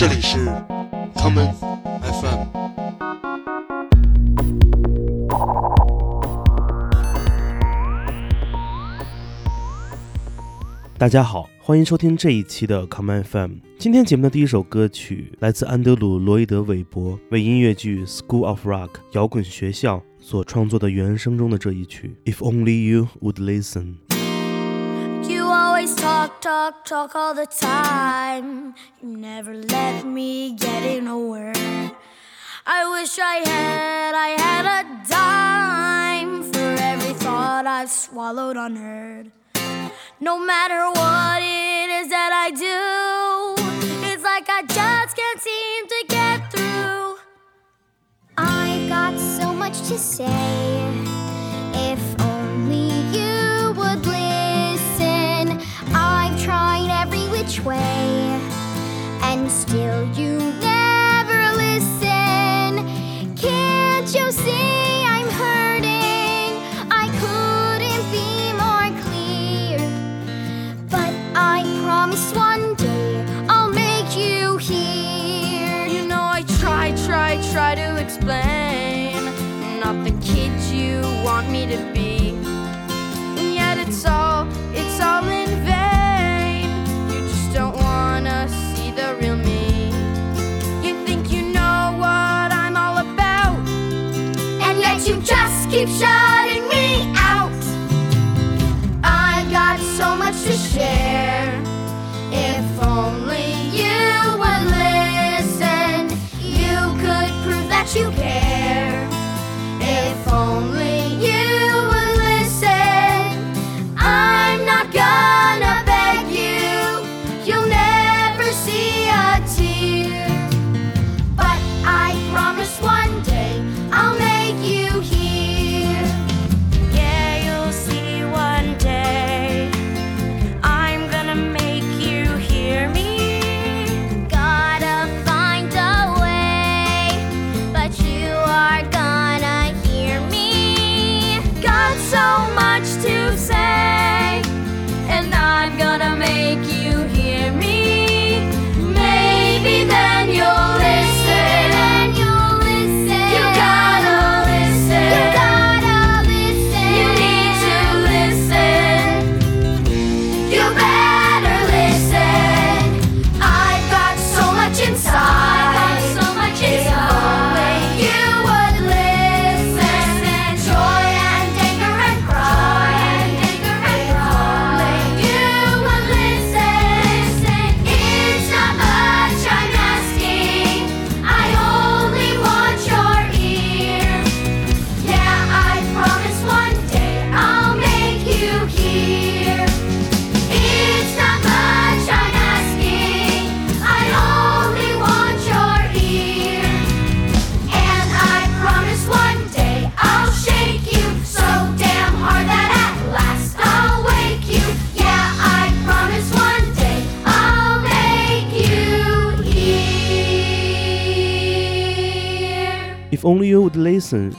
这里是 common FM。大家好，欢迎收听这一期的 common FM。今天节目的第一首歌曲来自安德鲁·罗伊德·韦伯为音乐剧《School of Rock》摇滚学校所创作的原声中的这一曲。If only you would listen。Always talk, talk, talk all the time. You never let me get in a word. I wish I had, I had a dime for every thought I've swallowed unheard. No matter what it is that I do, it's like I just can't seem to get through. I've got so much to say. Which way, and still you never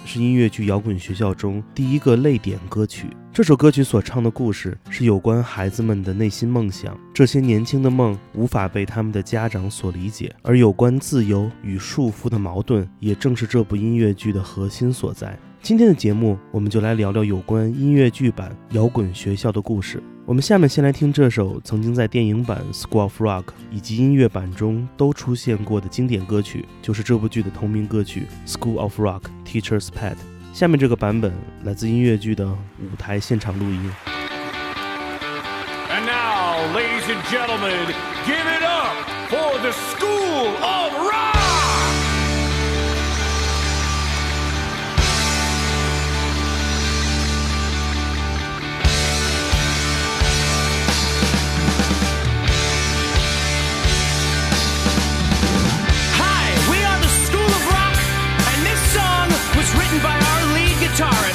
是音乐剧《摇滚学校》中第一个泪点歌曲。这首歌曲所唱的故事是有关孩子们的内心梦想，这些年轻的梦无法被他们的家长所理解，而有关自由与束缚的矛盾，也正是这部音乐剧的核心所在。今天的节目，我们就来聊聊有关音乐剧版《摇滚学校》的故事。我们下面先来听这首曾经在电影版《School of Rock》以及音乐版中都出现过的经典歌曲，就是这部剧的同名歌曲《School of Rock Teacher's Pet》。下面这个版本来自音乐剧的舞台现场录音。And now, ladies and gentlemen, give it up for the School of guitar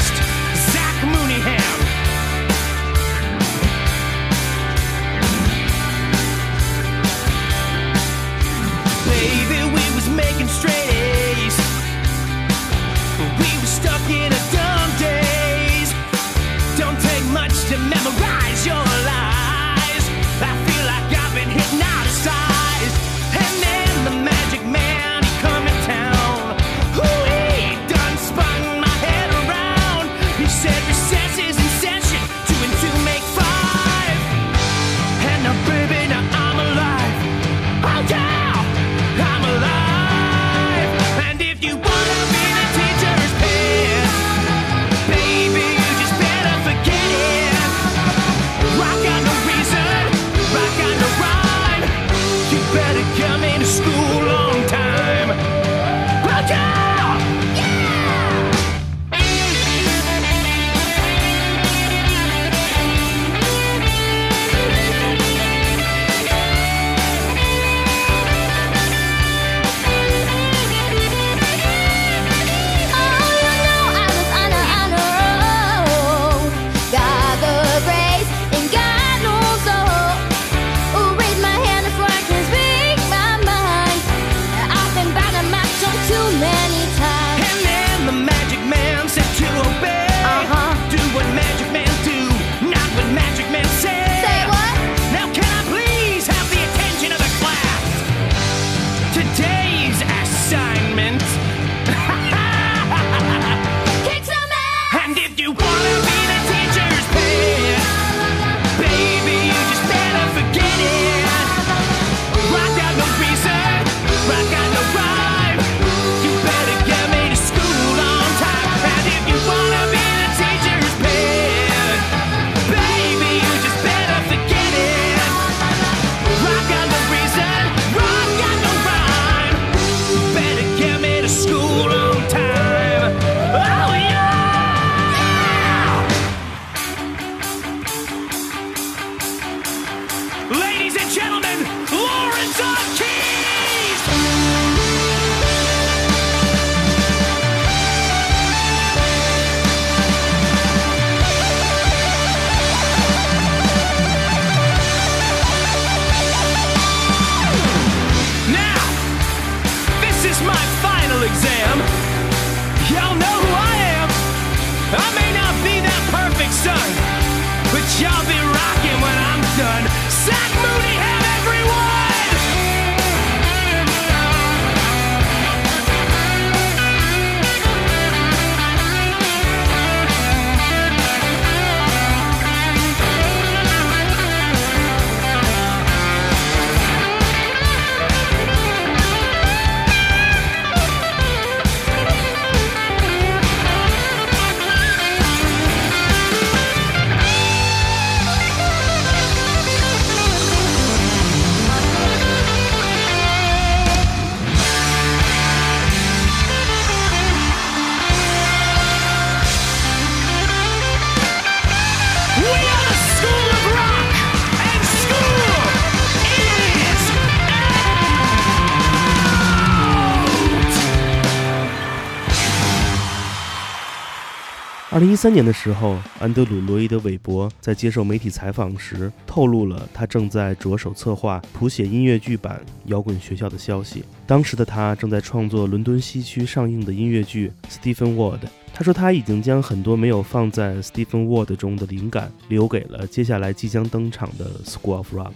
二零一三年的时候，安德鲁·罗伊德·韦伯在接受媒体采访时透露了他正在着手策划谱写音乐剧版《摇滚学校》的消息。当时的他正在创作伦敦西区上映的音乐剧《Stephen Ward》。他说他已经将很多没有放在《Stephen Ward》中的灵感留给了接下来即将登场的《School of Rock》。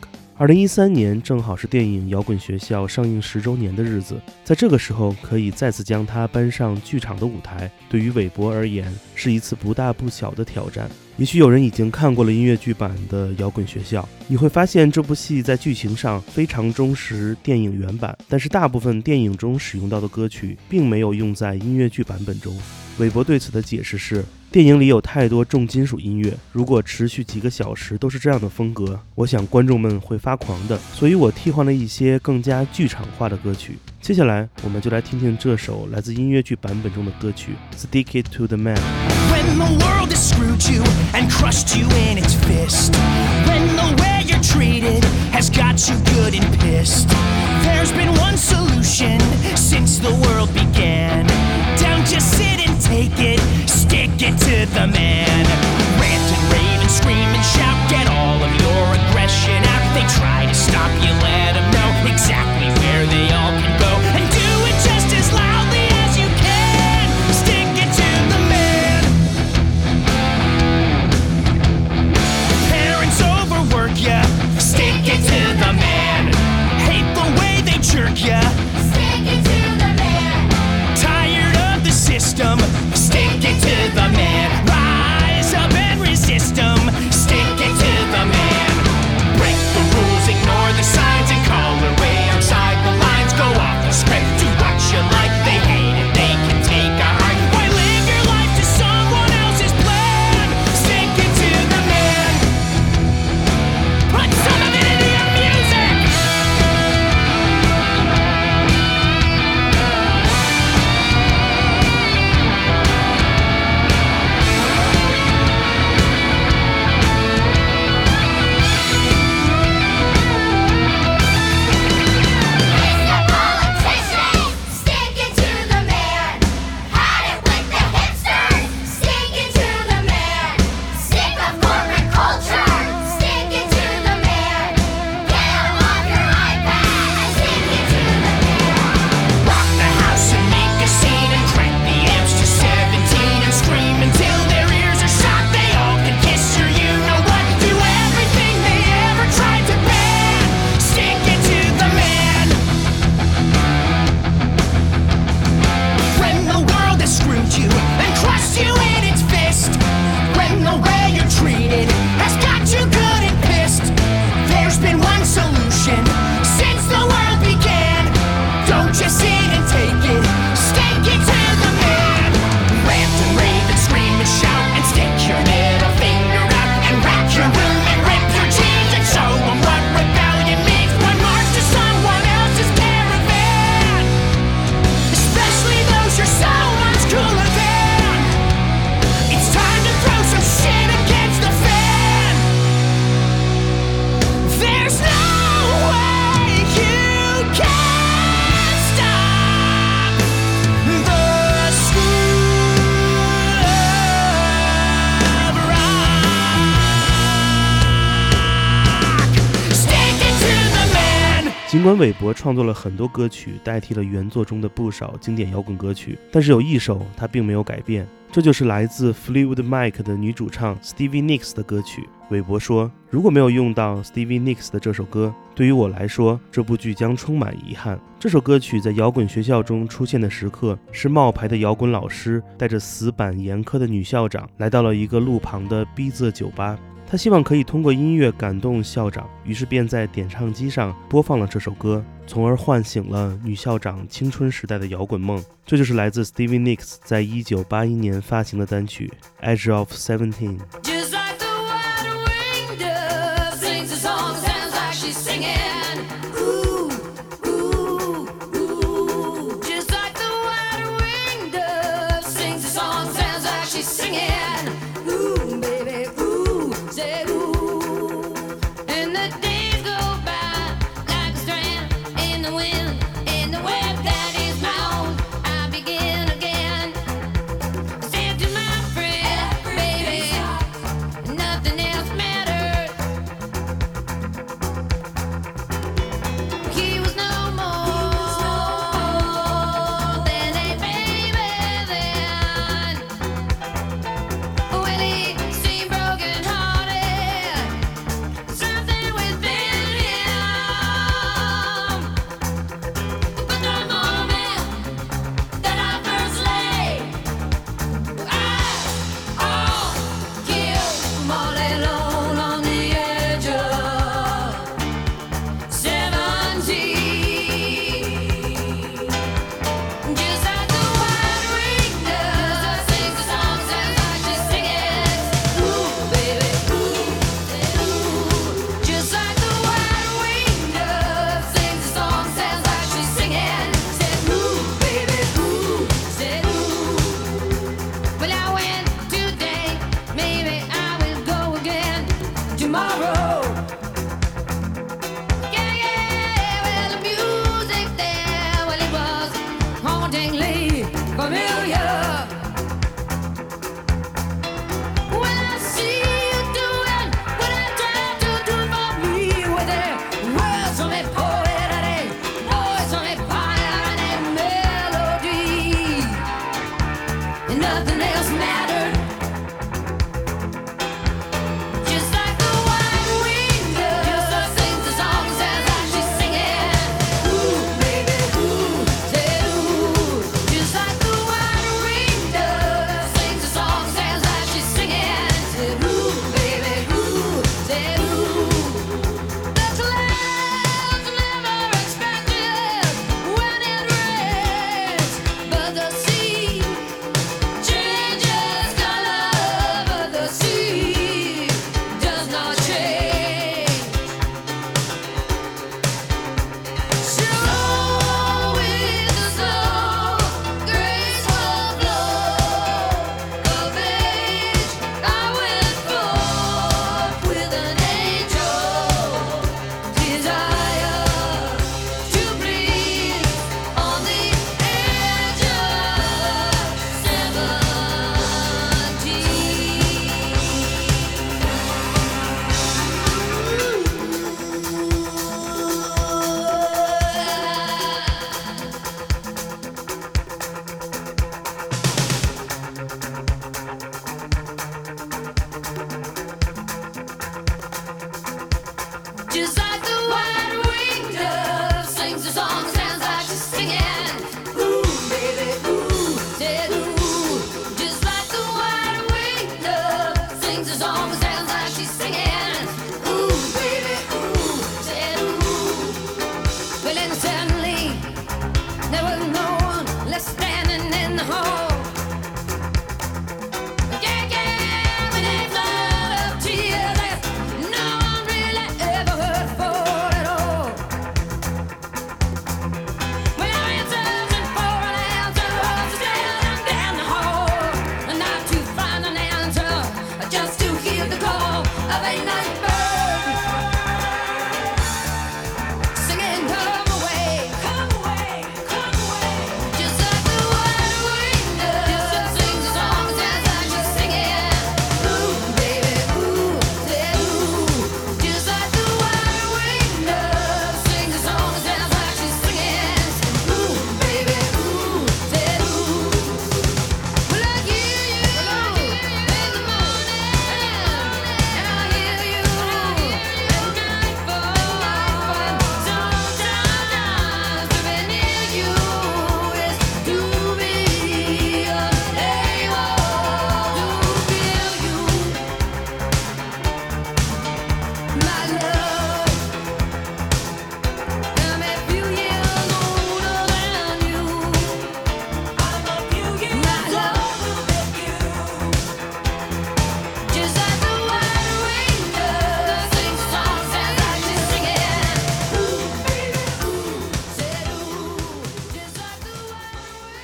二零一三年正好是电影《摇滚学校》上映十周年的日子，在这个时候可以再次将它搬上剧场的舞台，对于韦伯而言是一次不大不小的挑战。也许有人已经看过了音乐剧版的《摇滚学校》，你会发现这部戏在剧情上非常忠实电影原版，但是大部分电影中使用到的歌曲并没有用在音乐剧版本中。韦伯对此的解释是。电影里有太多重金属音乐，如果持续几个小时都是这样的风格，我想观众们会发狂的。所以我替换了一些更加剧场化的歌曲。接下来，我们就来听听这首来自音乐剧版本中的歌曲《Stick It to the Man》。When the world has screwed you and crushed you in its fist. When the way you're treated has got you good and pissed. There's been one solution since the world began. Don't just sit take it, stick it to the man. Rant and rave and scream and shout, get all of your aggression out. They try to stop you, let 尽管韦伯创作了很多歌曲，代替了原作中的不少经典摇滚歌曲，但是有一首他并没有改变，这就是来自 Fleetwood Mac 的女主唱 Stevie Nicks 的歌曲。韦伯说：“如果没有用到 Stevie Nicks 的这首歌，对于我来说，这部剧将充满遗憾。”这首歌曲在摇滚学校中出现的时刻，是冒牌的摇滚老师带着死板严苛的女校长来到了一个路旁的逼仄酒吧。他希望可以通过音乐感动校长，于是便在点唱机上播放了这首歌，从而唤醒了女校长青春时代的摇滚梦。这就是来自 Stevie Nicks 在一九八一年发行的单曲《Edge of Seventeen》。win.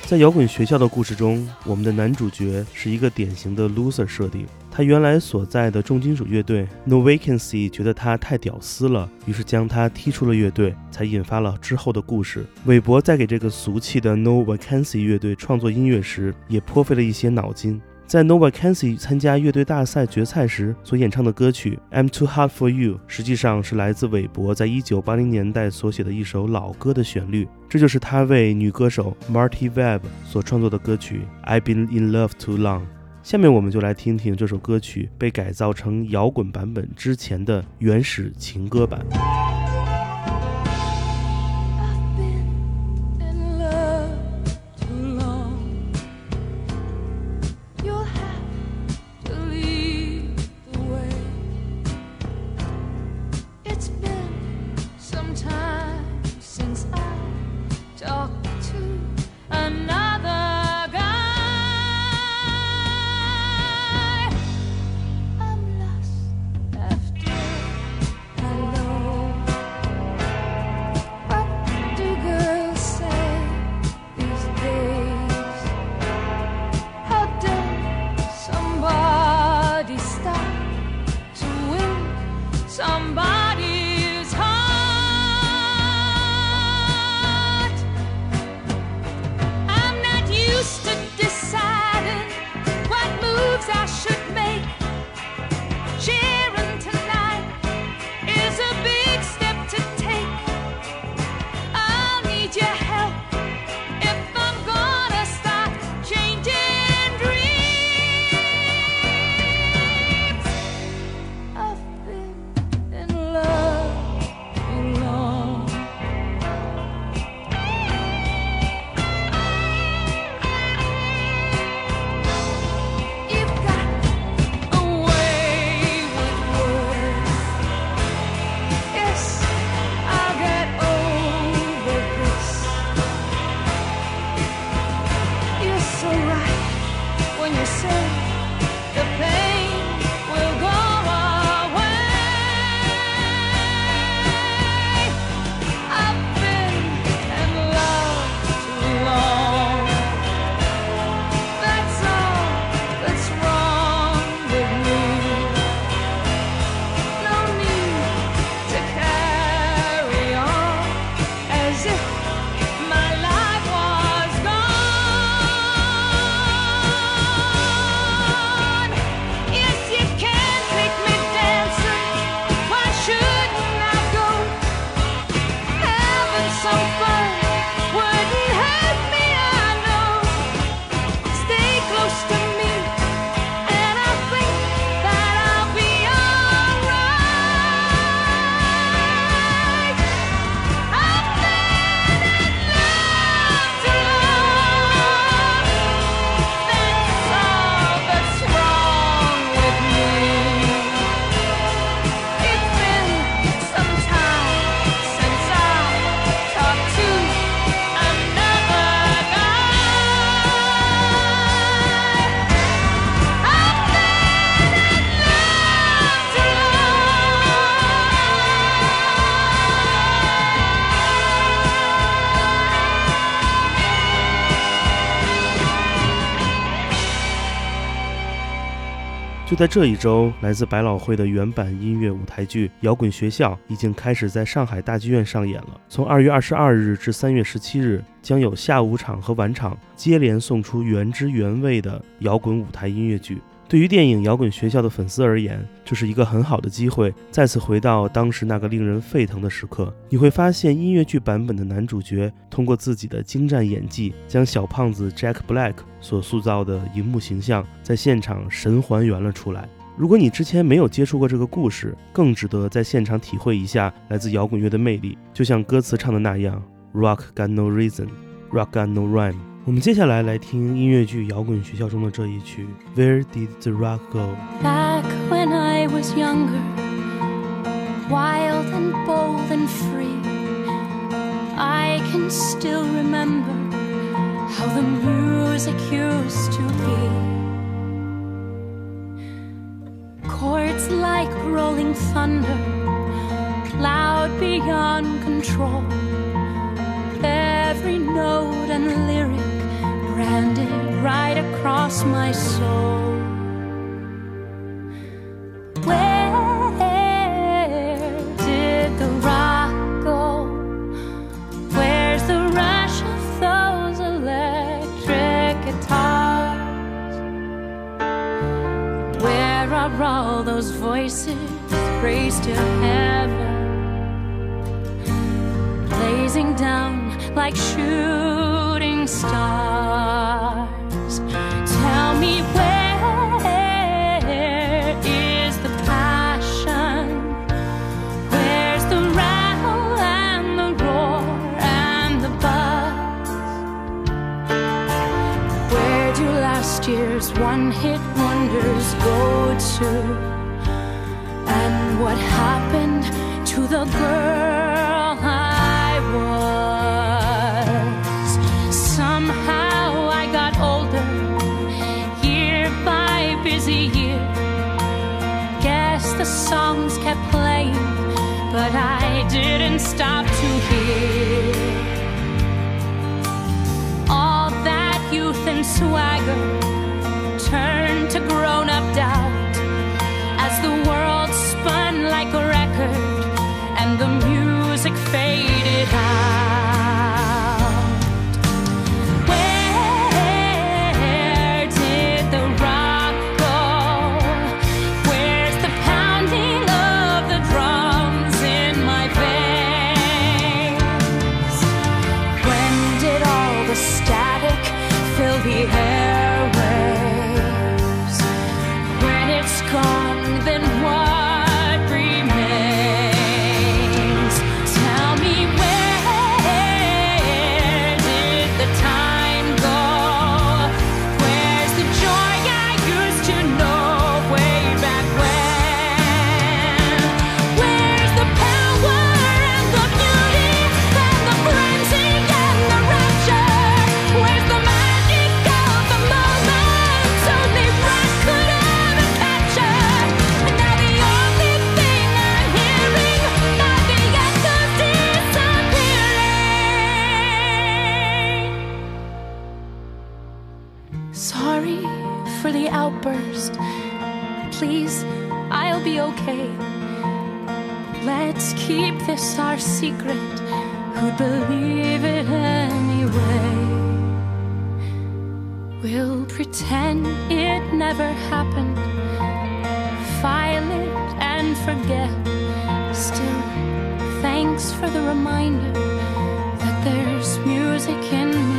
在摇滚学校的故事中，我们的男主角是一个典型的 loser 设定。他原来所在的重金属乐队 No Vacancy 觉得他太屌丝了，于是将他踢出了乐队，才引发了之后的故事。韦伯在给这个俗气的 No Vacancy 乐队创作音乐时，也颇费了一些脑筋。在 No Vacancy 参加乐队大赛决赛时所演唱的歌曲《I'm Too Hard for You》，实际上是来自韦伯在一九八零年代所写的一首老歌的旋律。这就是他为女歌手 Marty Webb 所创作的歌曲《I've Been in Love Too Long》。下面我们就来听听这首歌曲被改造成摇滚版本之前的原始情歌版。somebody. 在这一周，来自百老汇的原版音乐舞台剧《摇滚学校》已经开始在上海大剧院上演了。从二月二十二日至三月十七日，将有下午场和晚场接连送出原汁原味的摇滚舞台音乐剧。对于电影《摇滚学校》的粉丝而言，这是一个很好的机会，再次回到当时那个令人沸腾的时刻。你会发现，音乐剧版本的男主角通过自己的精湛演技，将小胖子 Jack Black 所塑造的荧幕形象在现场神还原了出来。如果你之前没有接触过这个故事，更值得在现场体会一下来自摇滚乐的魅力。就像歌词唱的那样，Rock got no reason, rock got no rhyme。我们接下来来听音乐剧《摇滚学校》中的这一曲《Where Did the Rock Go》。 Back when I was younger, wild and bold and free, I can still remember how the music used to be. Chords like rolling thunder, loud beyond control. Every note and lyric branded right across my soul. Where did the rock go? Where's the rush of those electric guitars? Where are all those voices raised to heaven? blazing down like shooting stars. Tell me where is the passion? Where's the rattle and the roar and the buzz? Where do last year's one-hit wonders go to? And what happened to the girl stop to hear all that youth and swagger Sorry for the outburst. Please, I'll be okay. Let's keep this our secret. Who'd believe it anyway? We'll pretend it never happened. File it and forget. Still, thanks for the reminder that there's music in me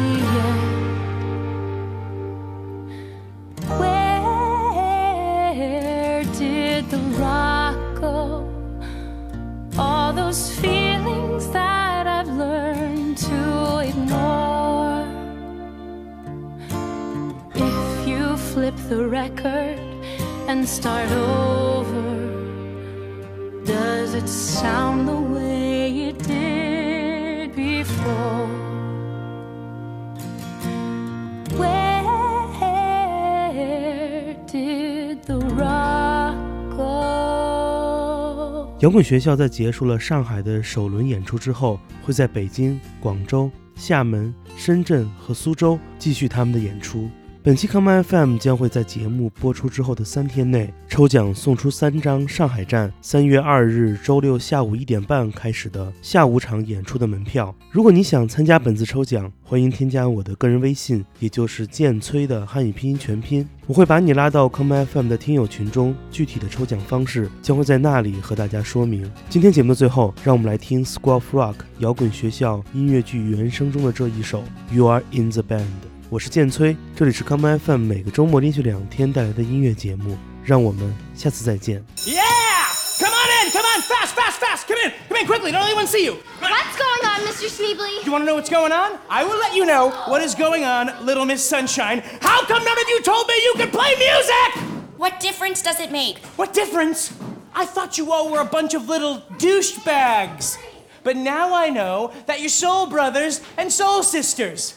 record and start over, does it sound the way it did before? Where did the rock go? 摇滚学校在结束了上海的首轮演出之后，会在北京、广州、厦门、深圳和苏州继续他们的演出。本期 Come FM 将会在节目播出之后的三天内抽奖送出三张上海站三月二日周六下午一点半开始的下午场演出的门票。如果你想参加本次抽奖，欢迎添加我的个人微信，也就是剑崔的汉语拼音全拼，我会把你拉到 Come FM 的听友群中，具体的抽奖方式将会在那里和大家说明。今天节目的最后，让我们来听 School of Rock 摇滚学校音乐剧原声中的这一首 You Are in the Band。我是剑崔，这里是 Come FM 每个周末连续两天带来的音乐节目，让我们下次再见。 Yeah! Come on in! Come on! Fast, fast, fast! Come in! Come in quickly! Don't let anyone see you! What's going on, Mr. Schneebly? You want to know what's going on? I will let you know what is going on, Little Miss Sunshine. How come none of you told me you could play music? What difference does it make? What difference? I thought you all were a bunch of little douchebags. But now I know that you're soul brothers and soul sisters.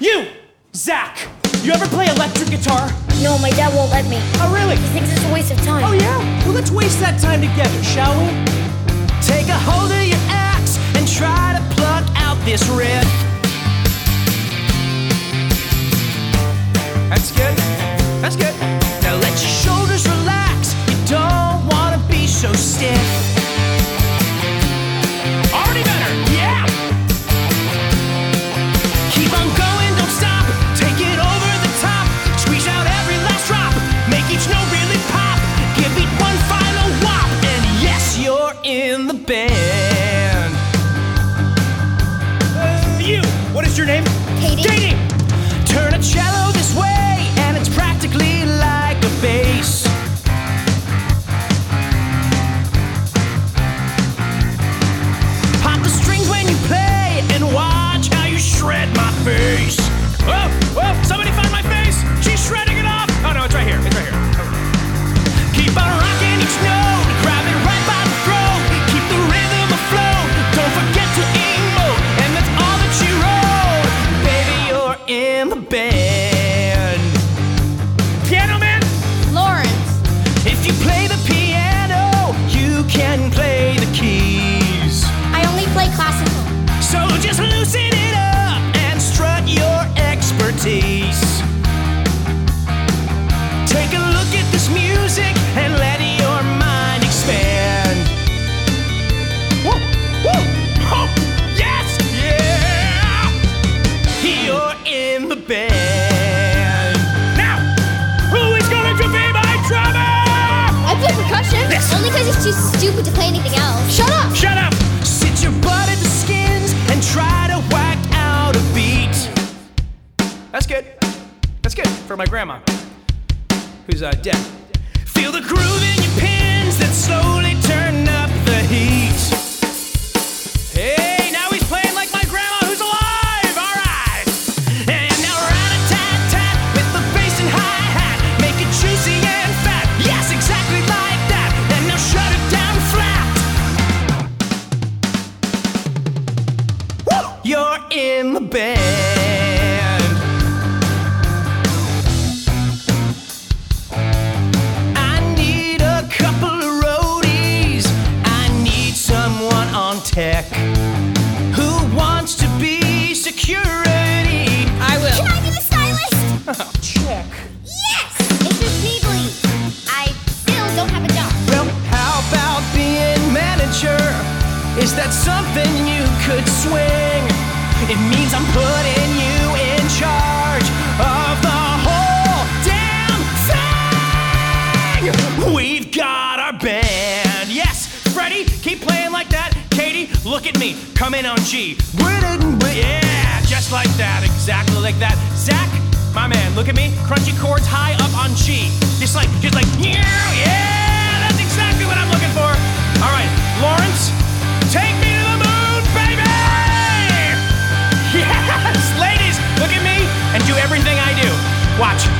You, Zach, you ever play electric guitar? No, my dad won't let me. Oh, really? He thinks it's a waste of time. Oh, yeah? Well, let's waste that time together, shall we? Take a hold of your axe and try to pluck out this riff. That's good. That's good. Now let your shoulders relax. You don't want to be so stiff. Because he's too stupid to play anything else. Shut up! Shut up! Sit your butt in the skins and try to whack out a beat. That's good. That's good for my grandma, who's uh, dead. Feel the groove in your pins that slowly turn up the heat. Hey, Is that something you could swing? It means I'm putting you in charge of the whole damn thing. We've got our band. Yes, Freddie, keep playing like that. Katie, look at me. Come in on G. Yeah, just like that. Exactly like that. Zach, my man, look at me. Crunchy chords high up on G. Just like, just like, yeah, Watch.